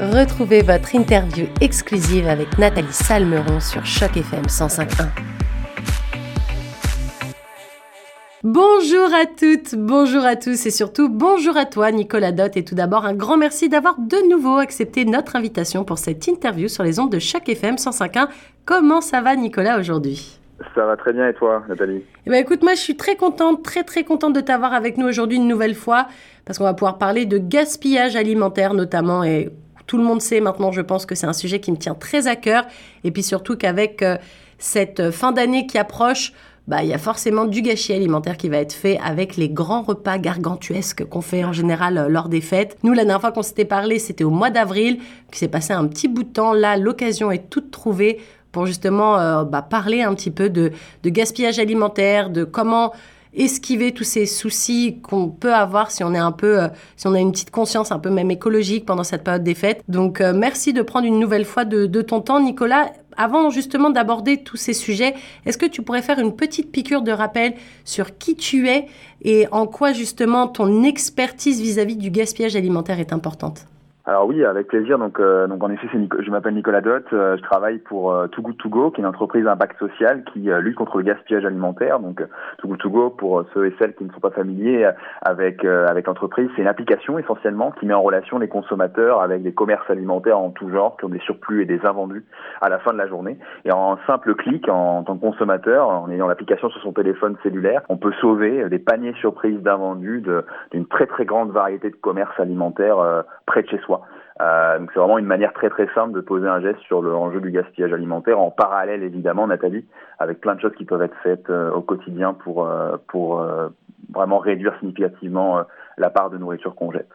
Retrouvez votre interview exclusive avec Nathalie Salmeron sur Choc FM 105.1. Bonjour à toutes, bonjour à tous et surtout bonjour à toi Nicolas Dott et tout d'abord un grand merci d'avoir de nouveau accepté notre invitation pour cette interview sur les ondes de Choc FM 105.1. Comment ça va Nicolas aujourd'hui? Ça va très bien et toi, Nathalie? Eh ben, Écoute, moi je suis très contente, très très contente de t'avoir avec nous aujourd'hui une nouvelle fois parce qu'on va pouvoir parler de gaspillage alimentaire notamment et tout le monde sait maintenant, je pense que c'est un sujet qui me tient très à cœur et puis surtout qu'avec euh, cette fin d'année qui approche, bah, il y a forcément du gâchis alimentaire qui va être fait avec les grands repas gargantuesques qu'on fait en général euh, lors des fêtes. Nous, la dernière fois qu'on s'était parlé, c'était au mois d'avril, qui s'est passé un petit bout de temps. Là, l'occasion est toute trouvée pour justement euh, bah, parler un petit peu de, gaspillage alimentaire, de comment esquiver tous ces soucis qu'on peut avoir si on est un peu, euh, si on a une petite conscience un peu même écologique pendant cette période des fêtes. Donc euh, merci de prendre une nouvelle fois de, ton temps, Nicolas. Avant justement d'aborder tous ces sujets, est-ce que tu pourrais faire une petite piqûre de rappel sur qui tu es et en quoi justement ton expertise vis à -vis du gaspillage alimentaire est importante? Alors oui, avec plaisir. Donc, euh, donc en effet, c'est je m'appelle Nicolas Dott. Euh, je travaille pour euh, Too Good To Go, qui est une entreprise d'impact social qui euh, lutte contre le gaspillage alimentaire. Donc, Too Good To Go, pour ceux et celles qui ne sont pas familiers avec avec l'entreprise, c'est une application essentiellement qui met en relation les consommateurs avec des commerces alimentaires en tout genre qui ont des surplus et des invendus à la fin de la journée. Et en simple clic, en, en tant que consommateur, en ayant l'application sur son téléphone cellulaire, on peut sauver des paniers surprises d'invendus d'une très très grande variété de commerces alimentaires près de chez soi. Euh, donc c'est vraiment une manière très très simple de poser un geste sur l'enjeu du gaspillage alimentaire, en parallèle évidemment, Nathalie, avec plein de choses qui peuvent être faites euh, au quotidien pour, euh, pour vraiment réduire significativement la part de nourriture qu'on jette.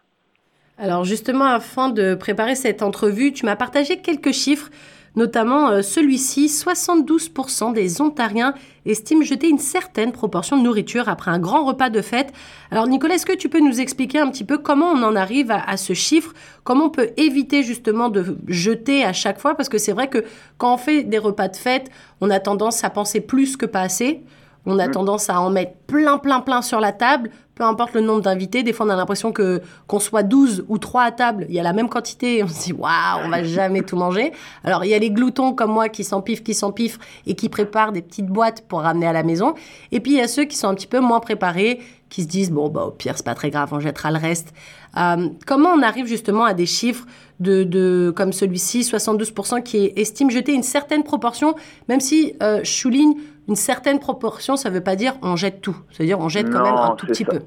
Alors justement, afin de préparer cette entrevue, tu m'as partagé quelques chiffres Notamment euh, celui-ci, 72% des Ontariens estiment jeter une certaine proportion de nourriture après un grand repas de fête. Alors Nicolas, est-ce que tu peux nous expliquer un petit peu comment on en arrive à, ce chiffre? Comment on peut éviter justement de jeter à chaque fois? Parce que c'est vrai que quand on fait des repas de fête, on a tendance à penser plus que pas assez. On a mmh. tendance à en mettre plein, plein, plein sur la table peu importe le nombre d'invités, des fois on a l'impression que qu'on soit 12 ou 3 à table, il y a la même quantité et on se dit waouh, on va jamais tout manger. Alors il y a les gloutons comme moi qui s'empiffrent, qui s'empiffrent et qui préparent des petites boîtes pour ramener à la maison. Et puis il y a ceux qui sont un petit peu moins préparés, qui se disent bon bah au pire c'est pas très grave, on jettera le reste. Euh, comment on arrive justement à des chiffres de, de comme celui-ci, 72% qui estiment jeter une certaine proportion, même si euh, je souligne une certaine proportion, ça ne veut pas dire on jette tout. C'est-à-dire on jette quand même un tout petit peu.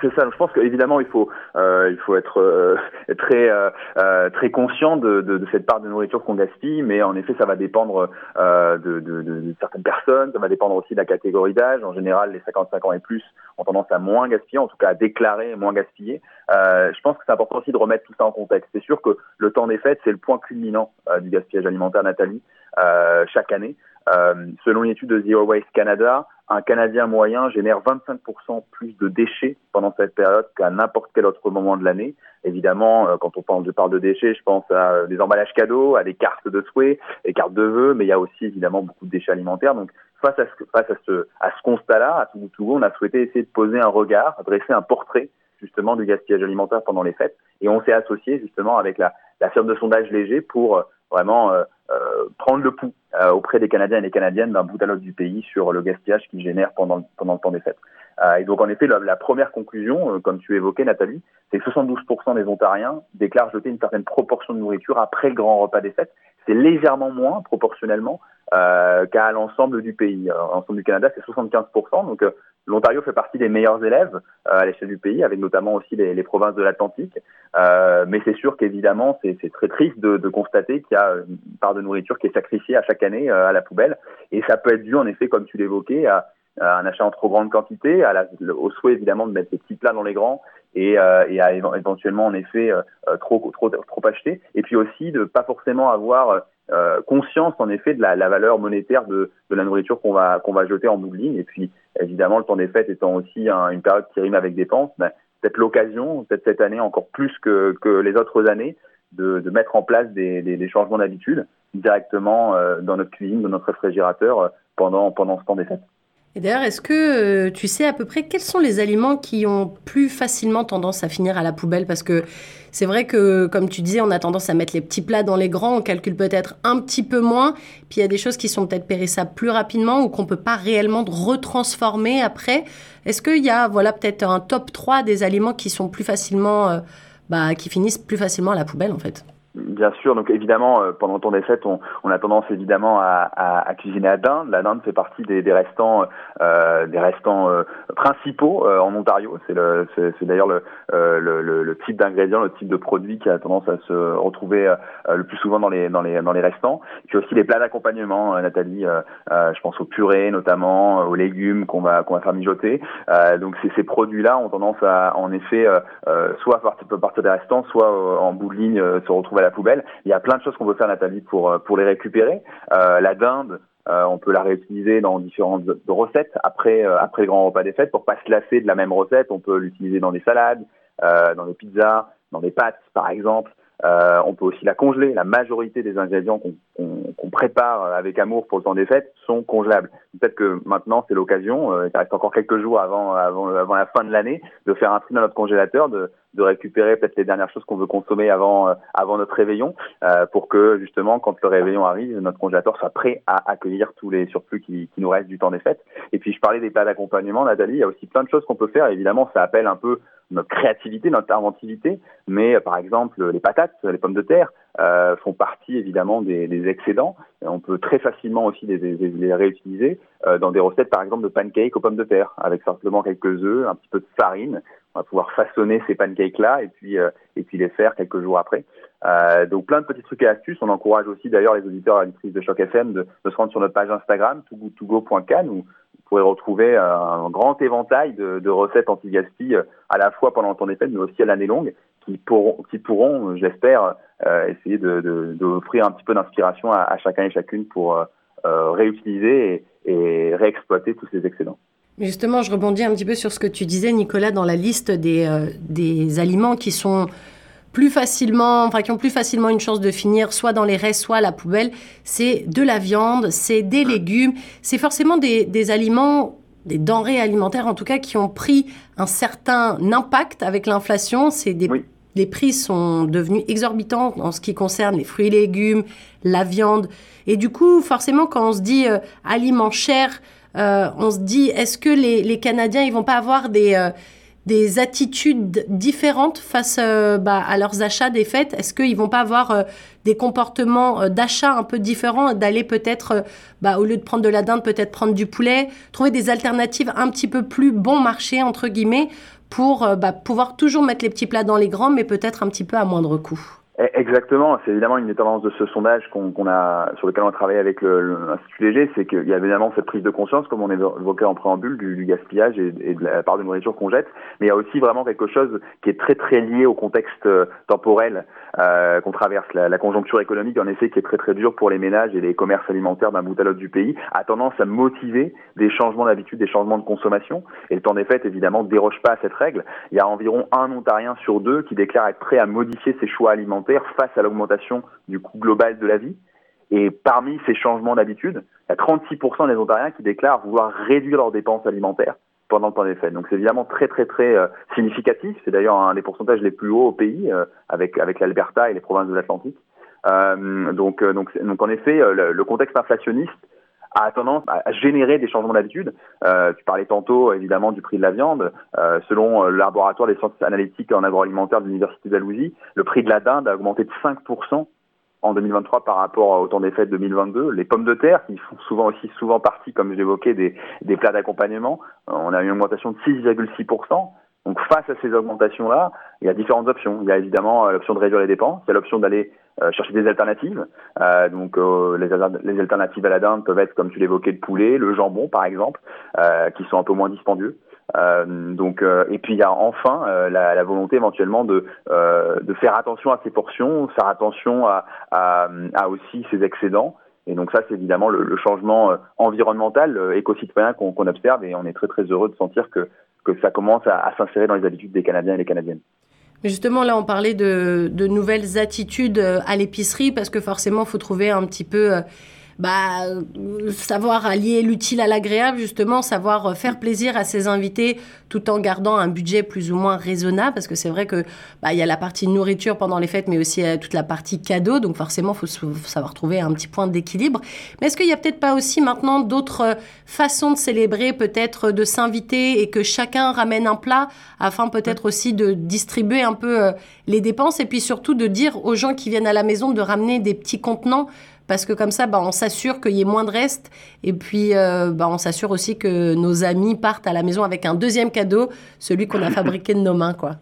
C'est ça. Je pense qu'évidemment il faut euh, il faut être euh, très euh, très conscient de, de, de, cette part de nourriture qu'on gaspille, mais en effet ça va dépendre de, de, certaines personnes, ça va dépendre aussi de la catégorie d'âge. En général, les 55 ans et plus ont tendance à moins gaspiller, en tout cas à déclarer moins gaspiller. je pense que c'est important aussi de remettre tout ça en contexte. C'est sûr que le temps des fêtes c'est le point culminant du gaspillage alimentaire, Nathalie, chaque année. Euh, selon une étude de Zero Waste Canada, un Canadien moyen génère 25% plus de déchets pendant cette période qu'à n'importe quel autre moment de l'année. Évidemment, euh, quand on parle de, parle de déchets, je pense à euh, des emballages cadeaux, à des cartes de souhait, des cartes de vœux, mais il y a aussi évidemment beaucoup de déchets alimentaires. Donc, face à ce, face à ce, à ce constat-là, à tout on a souhaité essayer de poser un regard, dresser un portrait justement du gaspillage alimentaire pendant les fêtes. Et on s'est associé justement avec la, la firme de sondage léger pour vraiment euh, euh, prendre le pouls euh, auprès des Canadiens et des Canadiennes d'un bout à l'autre du pays sur le gaspillage qu'ils génèrent pendant, pendant le temps des fêtes. et donc en effet, la, première conclusion, comme tu évoquais Nathalie, c'est que 72% des Ontariens déclarent jeter une certaine proportion de nourriture après le grand repas des fêtes. C'est légèrement moins proportionnellement euh, qu'à l'ensemble du pays. L'ensemble du Canada, c'est 75%. Donc L'Ontario fait partie des meilleurs élèves euh, à l'échelle du pays, avec notamment aussi les, les provinces de l'Atlantique. Euh, mais c'est sûr qu'évidemment, c'est très triste de, de constater qu'il y a une part de nourriture qui est sacrifiée à chaque année euh, à la poubelle. Et ça peut être dû, en effet, comme tu l'évoquais, à, à, un achat en trop grande quantité, à la, au souhait évidemment de mettre des petits plats dans les grands et, euh, et à éventuellement, en effet, trop, trop, trop acheter. Et puis aussi de pas forcément avoir euh, conscience en effet de la, la valeur monétaire de, de la nourriture qu'on va qu'on va jeter en bout. Et puis évidemment le temps des fêtes étant aussi une période qui rime avec dépenses, ben, peut-être l'occasion, peut-être cette année encore plus que, que les autres années, de, de mettre en place des, des, des changements d'habitude directement euh, dans notre cuisine, dans notre réfrigérateur euh, pendant pendant ce temps des fêtes. Et d'ailleurs, est-ce que euh, tu sais à peu près quels sont les aliments qui ont plus facilement tendance à finir à la poubelle? Parce que c'est vrai que, comme tu disais, on a tendance à mettre les petits plats dans les grands, on calcule peut-être un petit peu moins. Puis il y a des choses qui sont peut-être périssables plus rapidement ou qu'on ne peut pas réellement retransformer après. Est-ce qu'il y a voilà, peut-être un top 3 des aliments qui sont plus facilement, euh, bah, qui finissent plus facilement à la poubelle en fait? Bien sûr, donc évidemment, euh, pendant ton fêtes, on, on, a tendance évidemment à, à, à, cuisiner à dinde. La dinde fait partie des, des restants, euh, des restants euh, principaux euh, en Ontario. C'est, le, c'est, d'ailleurs le, le, le, le, type d'ingrédient, le type de produit qui a tendance à se retrouver le plus souvent dans les dans les dans les restants. Puis aussi les plats d'accompagnement, Nathalie. je pense aux purées notamment, aux légumes qu'on va qu'on va faire mijoter. donc ces, produits-là ont tendance à en effet soit partir, partir des restants, soit en bout de ligne se retrouver la poubelle. Il y a plein de choses qu'on peut faire, Nathalie, pour euh, les récupérer. Euh, la dinde, euh, on peut la réutiliser dans différentes recettes après après le grand repas des fêtes pour pas se lasser de la même recette. On peut l'utiliser dans des salades, dans des pizzas, dans des pâtes, par exemple. On peut aussi la congeler. La majorité des ingrédients qu'on prépare avec amour pour le temps des fêtes sont congelables. Peut-être que maintenant c'est l'occasion, il reste encore quelques jours avant, avant, avant la fin de l'année, de faire un tri dans notre congélateur, de, de récupérer peut-être les dernières choses qu'on veut consommer avant, euh, avant notre réveillon, euh, pour que justement quand le réveillon arrive, notre congélateur soit prêt à accueillir tous les surplus qui, qui nous restent du temps des fêtes. Et puis je parlais des plats d'accompagnement, Nathalie, il y a aussi plein de choses qu'on peut faire. Évidemment, ça appelle un peu notre créativité, notre inventivité, mais euh, par exemple les patates, les pommes de terre euh, font partie évidemment des, des, excédents. On peut très facilement aussi les, les, les réutiliser euh, dans des recettes par exemple de pancakes aux pommes de terre, avec simplement quelques œufs, un petit peu de farine. On va pouvoir façonner ces pancakes là et puis euh, et puis les faire quelques jours après. donc plein de petits trucs et astuces. On encourage aussi d'ailleurs les auditeurs et auditrices de Choc FM de, se rendre sur notre page Instagram togotogo.can où pourrez retrouver un grand éventail de, de recettes anti-gaspi euh, à la fois pendant le temps des fêtes, mais aussi à l'année longue, qui pourront, qui pourront j'espère, euh, essayer d'offrir de, de, un petit peu d'inspiration à, à, chacun et chacune pour euh, euh réutiliser et, et, réexploiter tous ces excédents. Justement, je rebondis un petit peu sur ce que tu disais, Nicolas, dans la liste des, euh, des aliments qui sont plus facilement, enfin qui ont plus facilement une chance de finir soit dans les restes, soit à la poubelle, c'est de la viande, c'est des légumes, c'est forcément des, des aliments des denrées alimentaires en tout cas qui ont pris un certain impact avec l'inflation. C'est des oui. Les prix sont devenus exorbitants en ce qui concerne les fruits et légumes, la viande. Et du coup, forcément, quand on se dit euh, aliments chers, euh, on se dit est-ce que les, les, Canadiens ils vont pas avoir des euh, des attitudes différentes face euh, bah, à leurs achats des fêtes? Est-ce qu'ils vont pas avoir euh, des comportements euh, d'achat un peu différents, d'aller peut-être, bah, au lieu de prendre de la dinde, peut-être prendre du poulet, trouver des alternatives un petit peu plus bon marché, entre guillemets, pour bah, pouvoir toujours mettre les petits plats dans les grands, mais peut-être un petit peu à moindre coût? Exactement, c'est évidemment une des tendances de ce sondage qu'on qu a, sur lequel on a travaillé avec l'Institut Léger, c'est qu'il y a évidemment cette prise de conscience, comme on évoquait en préambule, du, gaspillage et, et, de la part de nourriture qu'on jette, mais il y a aussi vraiment quelque chose qui est très très lié au contexte euh, temporel euh, qu'on traverse. La, la, conjoncture économique, en effet, qui est très très dure pour les ménages et les commerces alimentaires d'un bout à l'autre du pays, a tendance à motiver des changements d'habitude, des changements de consommation, et le temps des fêtes, évidemment, ne déroge pas à cette règle. Il y a environ un Ontarien sur deux qui déclare être prêt à modifier ses choix alimentaires face à l'augmentation du coût global de la vie. Et parmi ces changements d'habitude, il y a 36% des Ontariens qui déclarent vouloir réduire leurs dépenses alimentaires pendant le temps des fêtes. Donc c'est évidemment très très très euh, significatif. C'est d'ailleurs un des pourcentages les plus hauts au pays, euh, avec avec l'Alberta et les provinces de l'Atlantique. Euh, donc donc donc en effet, le, le contexte inflationniste a tendance à générer des changements d'habitude. Euh, tu parlais tantôt évidemment du prix de la viande. Euh, selon le laboratoire des sciences analytiques en agroalimentaire de l'université d'Alousie, le prix de la dinde a augmenté de 5% en 2023 par rapport au temps des fêtes 2022. Les pommes de terre, qui font souvent aussi souvent partie, comme j'évoquais, des, des plats d'accompagnement, on a une augmentation de 6,6%. Donc face à ces augmentations-là, il y a différentes options. Il y a évidemment l'option de réduire les dépenses, il y a l'option d'aller euh, chercher des alternatives. Euh, donc euh, les, les, alternatives à la dinde peuvent être, comme tu l'évoquais, le poulet, le jambon par exemple, euh, qui sont un peu moins dispendieux. Euh, donc et puis il y a enfin la, la, volonté éventuellement de de faire attention à ses portions, faire attention à, aussi ses excédents. Et donc ça, c'est évidemment le, changement environnemental, éco-citoyen qu'on qu observe, et on est très très heureux de sentir que que ça commence à, s'insérer dans les habitudes des Canadiens et des Canadiennes. Mais justement, là, on parlait de, de nouvelles attitudes euh, à l'épicerie parce que forcément, il faut trouver un petit peu bah, savoir allier l'utile à l'agréable, justement, savoir faire plaisir à ses invités tout en gardant un budget plus ou moins raisonnable, parce que c'est vrai que bah, il y a la partie nourriture pendant les fêtes, mais aussi toute la partie cadeau, donc forcément, il faut savoir trouver un petit point d'équilibre. Mais est-ce qu'il n'y a peut-être pas aussi maintenant d'autres façons de célébrer, peut-être de s'inviter et que chacun ramène un plat, afin peut-être aussi de distribuer un peu les dépenses, et puis surtout de dire aux gens qui viennent à la maison de ramener des petits contenants parce que comme ça, bah, on s'assure qu'il y ait moins de restes. Et puis, euh, bah, on s'assure aussi que nos amis partent à la maison avec un deuxième cadeau, celui qu'on a fabriqué de nos mains, quoi.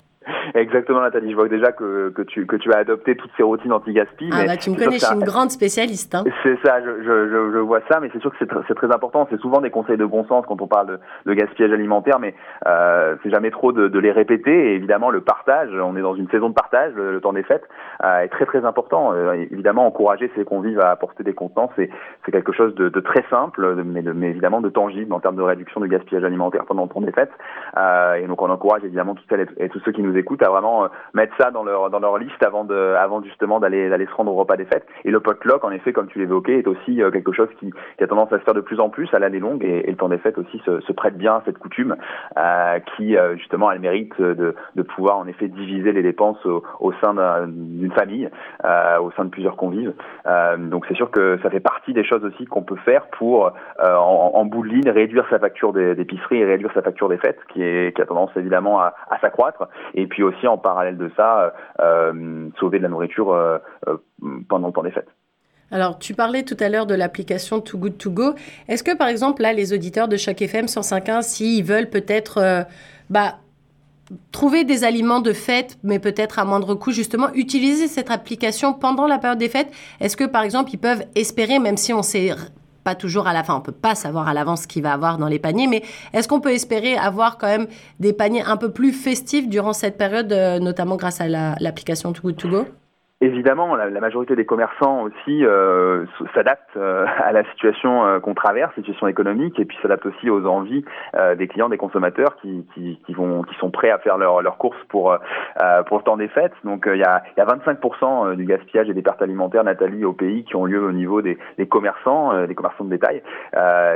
Exactement, Nathalie. Je vois déjà que, que, tu, que tu as adopté toutes ces routines anti-gaspi. Ah, bah, tu me connais, je suis une grande spécialiste. Hein. C'est ça, je, je, je, vois ça, mais c'est sûr que c'est très important. C'est souvent des conseils de bon sens quand on parle de, de gaspillage alimentaire, mais euh, c'est jamais trop de, de, les répéter. Et évidemment, le partage, on est dans une saison de partage, le, temps des fêtes, euh, est très très important. Euh, évidemment, encourager ses convives à apporter des contenants, c'est quelque chose de, de, très simple, mais, mais, évidemment de tangible en termes de réduction de gaspillage alimentaire pendant le temps des fêtes. Euh, et donc, on encourage évidemment toutes celles et tous ceux qui nous écoutent à vraiment euh, mettre ça dans leur dans leur liste avant de avant justement d'aller d'aller se rendre au repas des fêtes. Et le potluck, en effet, comme tu l'évoquais, est aussi euh, quelque chose qui, a tendance à se faire de plus en plus à l'année longue et, le temps des fêtes aussi se, prête bien à cette coutume euh, qui justement a le mérite de, de pouvoir en effet diviser les dépenses au, sein d'une famille, au sein de plusieurs convives. donc c'est sûr que ça fait partie des choses aussi qu'on peut faire pour en, en, bout de ligne réduire sa facture d'épicerie et réduire sa facture des fêtes qui est qui a tendance évidemment à, s'accroître et puis en parallèle de ça, euh, sauver de la nourriture euh, euh, pendant le temps des fêtes. Alors, tu parlais tout à l'heure de l'application Too Good To Go. Est-ce que, par exemple, là, les auditeurs de chaque FM 105.1, s'ils veulent peut-être bah, trouver des aliments de fête, mais peut-être à moindre coût, justement, utiliser cette application pendant la période des fêtes, est-ce que, par exemple, ils peuvent espérer, même si on sait pas toujours à la fin. On peut pas savoir à l'avance ce qu'il va avoir dans les paniers, mais est-ce qu'on peut espérer avoir quand même des paniers un peu plus festifs durant cette période, euh, notamment grâce à l'application Too Good To Go? Évidemment, la, majorité des commerçants aussi euh, s'adaptent euh, à la situation euh, qu'on traverse, situation économique, et puis s'adaptent aussi aux envies euh, des clients, des consommateurs qui, qui, qui, vont, qui sont prêts à faire leurs leur courses pour pour le temps des fêtes. Donc il y a, y a 25% du gaspillage et des pertes alimentaires, Nathalie, au pays qui ont lieu au niveau des, des commerçants, des commerçants de détail.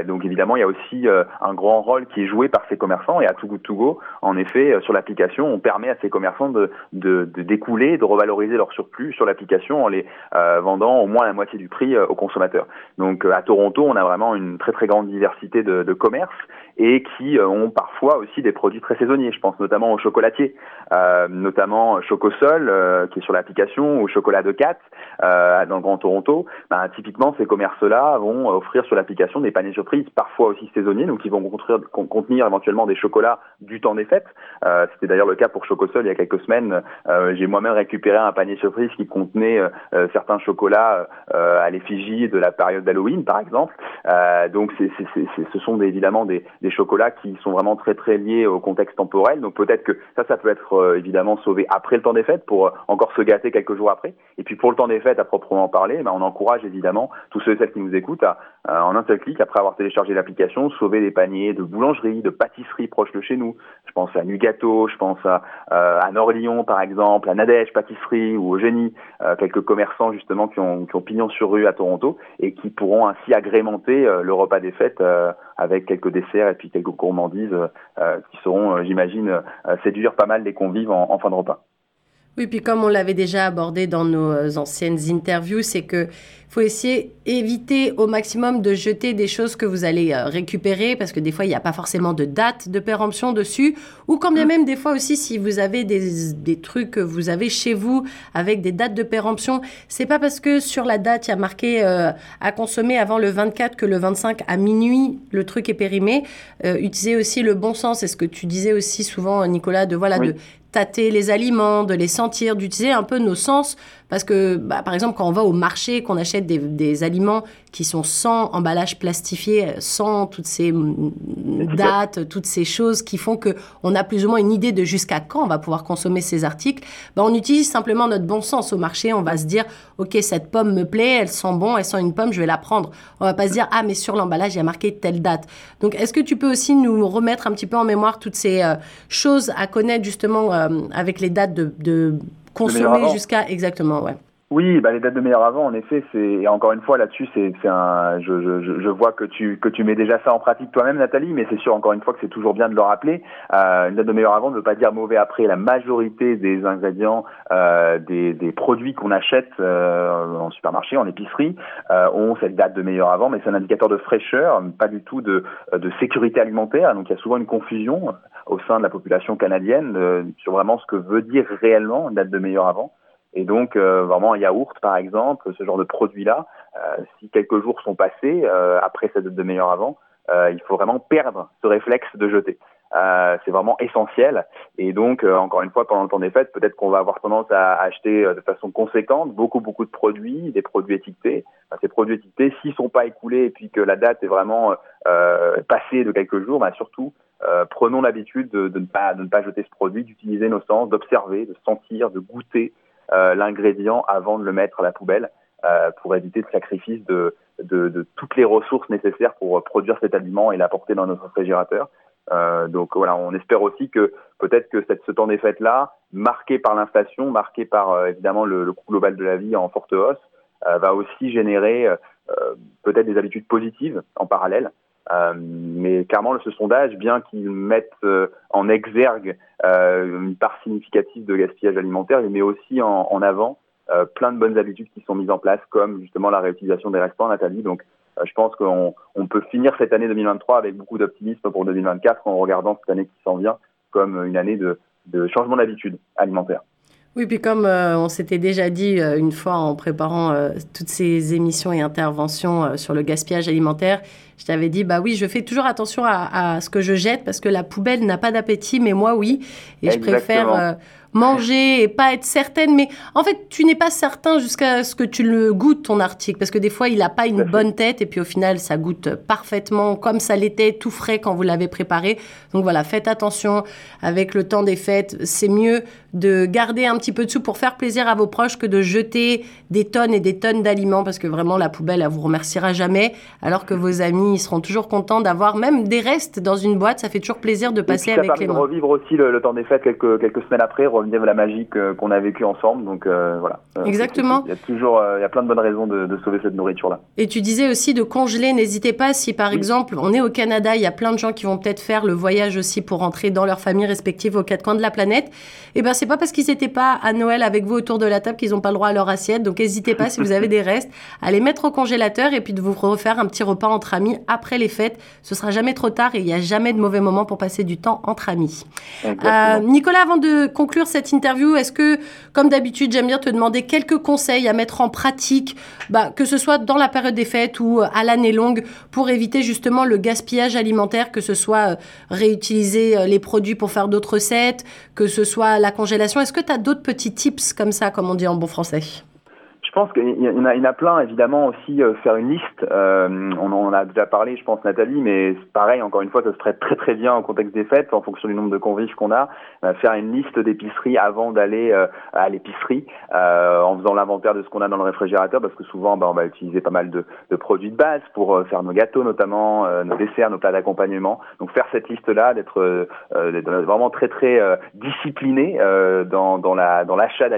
donc évidemment, il y a aussi un grand rôle qui est joué par ces commerçants et à Too Good To Go, en effet, sur l'application, on permet à ces commerçants de, de, de découler, de revaloriser leur surplus sur l'application en les euh, vendant au moins la moitié du prix euh, aux consommateurs. Donc euh, à Toronto, on a vraiment une très très grande diversité de, de commerces et qui ont parfois aussi des produits très saisonniers. Je pense notamment aux chocolatiers, notamment Chocosol qui est sur l'application ou Chocolat de Cat dans le Grand Toronto. Ben, typiquement, ces commerces-là vont offrir sur l'application des paniers surprises, parfois aussi saisonniers, donc ils vont contenir, éventuellement des chocolats du temps des fêtes. C'était d'ailleurs le cas pour Chocosol il y a quelques semaines. J'ai moi-même récupéré un panier surprise qui contenait euh, euh, certains chocolats euh, à l'effigie de la période d'Halloween, par exemple. donc, c'est, ce sont évidemment des, des, chocolats qui sont vraiment très très liés au contexte temporel. Donc, peut-être que ça, ça peut être évidemment sauvé après le temps des fêtes pour encore se gâter quelques jours après. Et puis, pour le temps des fêtes, à proprement parler, ben, on encourage évidemment tous ceux et celles qui nous écoutent à, en un seul clic, après avoir téléchargé l'application, sauver des paniers de boulangerie, de pâtisserie proches de chez nous. Je pense à Nugato, je pense à, à Nord-Lyon, par exemple, à Nadège Pâtisserie ou au Génie. Euh, quelques commerçants justement qui ont, qui ont pignon sur rue à Toronto et qui pourront ainsi agrémenter euh, le repas des fêtes euh, avec quelques desserts et puis quelques gourmandises qui sauront, j'imagine, séduire pas mal les convives en fin de repas. Oui, puis comme on l'avait déjà abordé dans nos euh, anciennes interviews, c'est que faut essayer éviter au maximum de jeter des choses que vous allez euh, récupérer parce que des fois il n'y a pas forcément de date de péremption dessus ou quand bien mm. même des fois aussi si vous avez des, des trucs que vous avez chez vous avec des dates de péremption, c'est pas parce que sur la date il y a marqué euh, à consommer avant le 24 que le 25 à minuit le truc est périmé. utilisez aussi le bon sens, c'est ce que tu disais aussi souvent Nicolas de voilà de tâter les aliments, de les sentir, d'utiliser un peu nos sens parce que, bah, par exemple, quand on va au marché, qu'on achète des, des, aliments qui sont sans emballage plastifié, sans toutes ces dates, toutes ces choses qui font que on a plus ou moins une idée de jusqu'à quand on va pouvoir consommer ces articles, bah, on utilise simplement notre bon sens au marché. On va se dire, OK, cette pomme me plaît, elle sent bon, elle sent une pomme, je vais la prendre. On va pas se dire, ah, mais sur l'emballage, il y a marqué telle date. Donc, est-ce que tu peux aussi nous remettre un petit peu en mémoire toutes ces euh, choses à connaître justement euh, avec les dates de, de consommer jusqu'à exactement, ouais. Oui, bah les dates de meilleur avant, en effet, c'est encore une fois là-dessus, c'est un, je, je, vois que tu que tu mets déjà ça en pratique toi-même, Nathalie, mais c'est sûr encore une fois que c'est toujours bien de le rappeler. Euh, une date de meilleur avant ne veut pas dire mauvais après. La majorité des ingrédients, euh, des, produits qu'on achète euh, en supermarché, en épicerie, euh, ont cette date de meilleur avant, mais c'est un indicateur de fraîcheur, pas du tout de de sécurité alimentaire. Donc il y a souvent une confusion au sein de la population canadienne sur vraiment ce que veut dire réellement une date de meilleur avant. Et donc, euh, vraiment, un yaourt, par exemple, ce genre de produit-là, euh, si quelques jours sont passés euh, après cette date de meilleur avant, il faut vraiment perdre ce réflexe de jeter. c'est vraiment essentiel. Et donc, encore une fois, pendant le temps des fêtes, peut-être qu'on va avoir tendance à acheter de façon conséquente beaucoup, beaucoup de produits, des produits étiquetés. ces produits étiquetés, s'ils sont pas écoulés et puis que la date est vraiment passée de quelques jours, bah, surtout, prenons l'habitude de, de, ne pas, de ne pas jeter ce produit, d'utiliser nos sens, d'observer, de sentir, de goûter, euh, l'ingrédient avant de le mettre à la poubelle euh, pour éviter le sacrifice de, de, de, toutes les ressources nécessaires pour produire cet aliment et l'apporter dans notre réfrigérateur. Euh, donc voilà, on espère aussi que peut-être que cette, ce temps des fêtes là, marqué par l'inflation, marqué par euh, évidemment le, le, coût global de la vie en forte hausse, euh, va aussi générer peut-être des habitudes positives en parallèle. Euh, mais clairement, ce sondage, bien qu'il mette euh, en exergue euh, une part significative de gaspillage alimentaire, il met aussi en, en avant plein de bonnes habitudes qui sont mises en place, comme justement la réutilisation des restants, Nathalie. Donc, je pense qu'on on peut finir cette année 2023 avec beaucoup d'optimisme pour 2024 en regardant cette année qui s'en vient comme une année de, de changement d'habitude alimentaire. Oui, puis comme euh, on s'était déjà dit euh, une fois en préparant euh, toutes ces émissions et interventions sur le gaspillage alimentaire, je t'avais dit, bah oui, je fais toujours attention à, à, ce que je jette parce que la poubelle n'a pas d'appétit, mais moi oui. Et je préfère manger et pas être certaine. Mais en fait, tu n'es pas certain jusqu'à ce que tu le goûtes, ton article. Parce que des fois, il n'a pas une bonne tête et puis au final, ça goûte parfaitement comme ça l'était, tout frais quand vous l'avez préparé. Donc voilà, faites attention avec le temps des fêtes. C'est mieux de garder un petit peu de sous pour faire plaisir à vos proches que de jeter des tonnes et des tonnes d'aliments parce que vraiment, la poubelle, elle vous remerciera jamais. Alors que vos amis, ils seront toujours contents d'avoir même des restes dans une boîte. Ça fait toujours plaisir de passer avec les mains. de revivre aussi le, temps des fêtes quelques, quelques semaines après, la magie qu'on a vécue ensemble. Donc euh, voilà. Euh, Exactement. Il y a toujours, euh, il y a plein de bonnes raisons de, de sauver cette nourriture-là. Et tu disais aussi de congeler. N'hésitez pas si par exemple on est au Canada, il y a plein de gens qui vont peut-être faire le voyage aussi pour rentrer dans leur famille respective aux quatre coins de la planète. Et eh ben c'est pas parce qu'ils n'étaient pas à Noël avec vous autour de la table qu'ils n'ont pas le droit à leur assiette. Donc n'hésitez pas si vous avez des restes à les mettre au congélateur et puis de vous refaire un petit repas entre amis après les fêtes. Ce sera jamais trop tard et il n'y a jamais de mauvais moment pour passer du temps entre amis. Nicolas, avant de conclure cette interview, est-ce que, comme d'habitude, j'aime bien te demander quelques conseils à mettre en pratique, bah, que ce soit dans la période des fêtes ou euh, à l'année longue, pour éviter justement le gaspillage alimentaire, que ce soit euh, réutiliser euh, les produits pour faire d'autres recettes, que ce soit la congélation. Est-ce que tu as d'autres petits tips comme ça, comme on dit en bon français? Pense qu'il y, en a, plein, évidemment, aussi euh, faire une liste. Euh, on en a déjà parlé, je pense, Nathalie, mais pareil, encore une fois, ça se ferait très très bien en contexte des fêtes, en fonction du nombre de convives qu'on a. Euh, faire une liste d'épiceries avant d'aller euh, à l'épicerie, euh, en faisant l'inventaire de ce qu'on a dans le réfrégérateur, parce que souvent, bah, on va utiliser pas mal de, de produits de base pour faire nos gâteaux, notamment nos desserts, nos plats d'accompagnement. Donc faire cette liste-là, d'être vraiment très très discipliné dans, dans la dans l'achat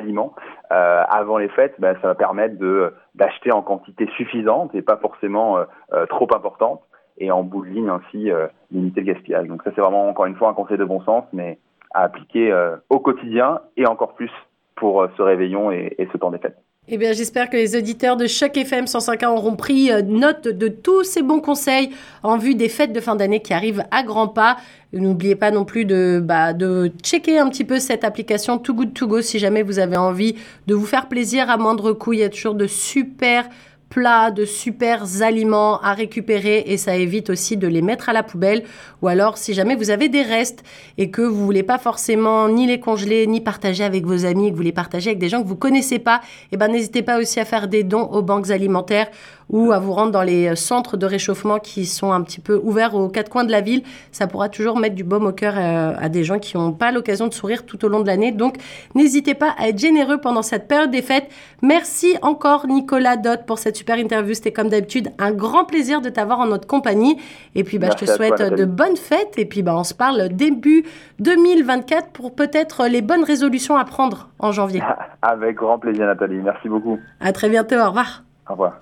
d'aliments avant les fêtes, bah, ça va permettre de d'acheter en quantité suffisante et pas forcément euh, euh, trop importante et en bout de ligne ainsi euh, limiter le gaspillage. Donc ça c'est vraiment encore une fois un conseil de bon sens, mais à appliquer au quotidien et encore plus pour ce réveillon et ce temps des fêtes. Eh bien, j'espère que les auditeurs de Choc FM 105.1 auront pris euh, note de tous ces bons conseils en vue des fêtes de fin d'année qui arrivent à grands pas. N'oubliez pas non plus de, bah, de checker un petit peu cette application Too Good To Go si jamais vous avez envie de vous faire plaisir à moindre coût. Il y a toujours de super plats, de super aliments à récupérer et ça évite aussi de les mettre à la poubelle. Ou alors, si jamais vous avez des restes et que vous voulez pas forcément ni les congeler, ni partager avec vos amis, que vous les partagez avec des gens que vous connaissez pas, eh ben, n'hésitez pas aussi à faire des dons aux banques alimentaires ou à vous rendre dans les centres de réchauffement qui sont un petit peu ouverts aux quatre coins de la ville. Ça pourra toujours mettre du baume au cœur euh, à des gens qui n'ont pas l'occasion de sourire tout au long de l'année. Donc, n'hésitez pas à être généreux pendant cette période des fêtes. Merci encore, Nicolas Dott, pour cette super interview. C'était comme d'habitude un grand plaisir de t'avoir en notre compagnie. Et puis, bah, je te souhaite de bonnes fêtes. Et puis, bah, on se parle début 2024 pour peut-être les bonnes résolutions à prendre en janvier. Avec grand plaisir, Nathalie. Merci beaucoup. À très bientôt. Au revoir. Au revoir.